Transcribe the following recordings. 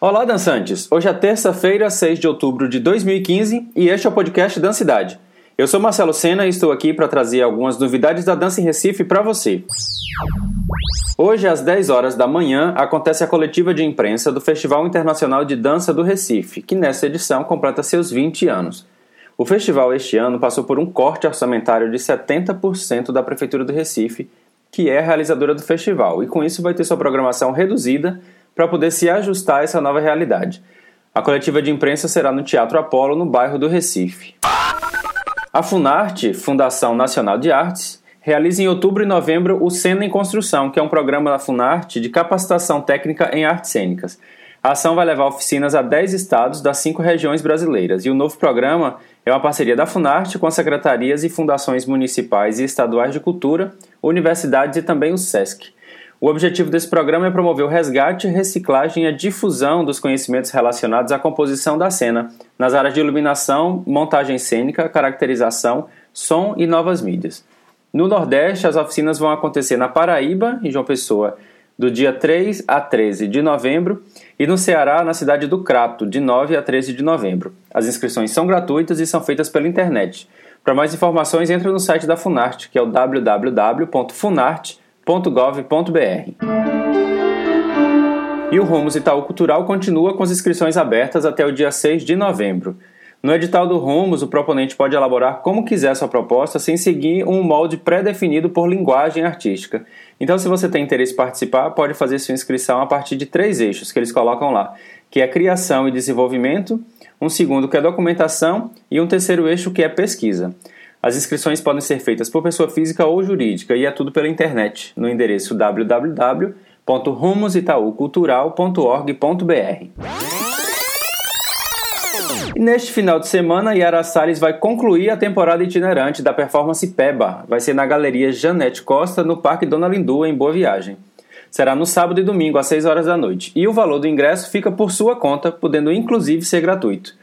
Olá, dançantes! Hoje é terça-feira, 6 de outubro de 2015 e este é o podcast Dancidade. Eu sou Marcelo Sena e estou aqui para trazer algumas novidades da dança em Recife para você. Hoje, às 10 horas da manhã, acontece a coletiva de imprensa do Festival Internacional de Dança do Recife, que nesta edição completa seus 20 anos. O festival este ano passou por um corte orçamentário de 70% da Prefeitura do Recife, que é a realizadora do festival, e com isso vai ter sua programação reduzida para poder se ajustar a essa nova realidade. A coletiva de imprensa será no Teatro Apolo, no bairro do Recife. A Funarte, Fundação Nacional de Artes, realiza em outubro e novembro o Cena em Construção, que é um programa da Funarte de capacitação técnica em artes cênicas. A ação vai levar oficinas a 10 estados das cinco regiões brasileiras e o novo programa é uma parceria da Funarte com as secretarias e fundações municipais e estaduais de cultura, universidades e também o SESC. O objetivo desse programa é promover o resgate, reciclagem e a difusão dos conhecimentos relacionados à composição da cena, nas áreas de iluminação, montagem cênica, caracterização, som e novas mídias. No Nordeste, as oficinas vão acontecer na Paraíba, em João Pessoa, do dia 3 a 13 de novembro, e no Ceará, na cidade do Crato, de 9 a 13 de novembro. As inscrições são gratuitas e são feitas pela internet. Para mais informações, entre no site da Funarte, que é o www.funarte.com www.gov.br. E o Rumos Itaú Cultural continua com as inscrições abertas até o dia 6 de novembro. No edital do Rumos, o proponente pode elaborar como quiser sua proposta sem seguir um molde pré-definido por linguagem artística. Então, se você tem interesse em participar, pode fazer sua inscrição a partir de três eixos que eles colocam lá, que é criação e desenvolvimento, um segundo que é documentação e um terceiro eixo que é pesquisa. As inscrições podem ser feitas por pessoa física ou jurídica e é tudo pela internet, no endereço www.rumositaucultural.org.br. Neste final de semana, Yara Salles vai concluir a temporada itinerante da performance Peba. Vai ser na Galeria Janete Costa, no Parque Dona Lindu, em Boa Viagem. Será no sábado e domingo, às 6 horas da noite. E o valor do ingresso fica por sua conta, podendo inclusive ser gratuito.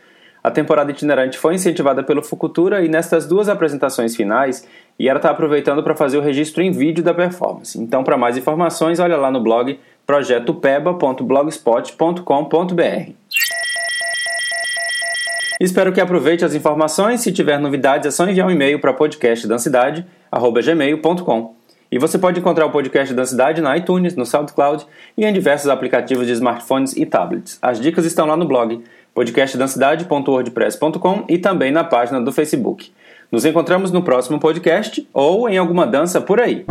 A temporada itinerante foi incentivada pelo Fucultura e nestas duas apresentações finais, Yara está aproveitando para fazer o registro em vídeo da performance. Então, para mais informações, olha lá no blog projetopeba.blogspot.com.br. Espero que aproveite as informações. Se tiver novidades, é só enviar um e-mail para podcastdancidade.gmail.com. E você pode encontrar o podcast Dancidade na iTunes, no SoundCloud e em diversos aplicativos de smartphones e tablets. As dicas estão lá no blog podcastdancidade.wordpress.com e também na página do Facebook. Nos encontramos no próximo podcast ou em alguma dança por aí.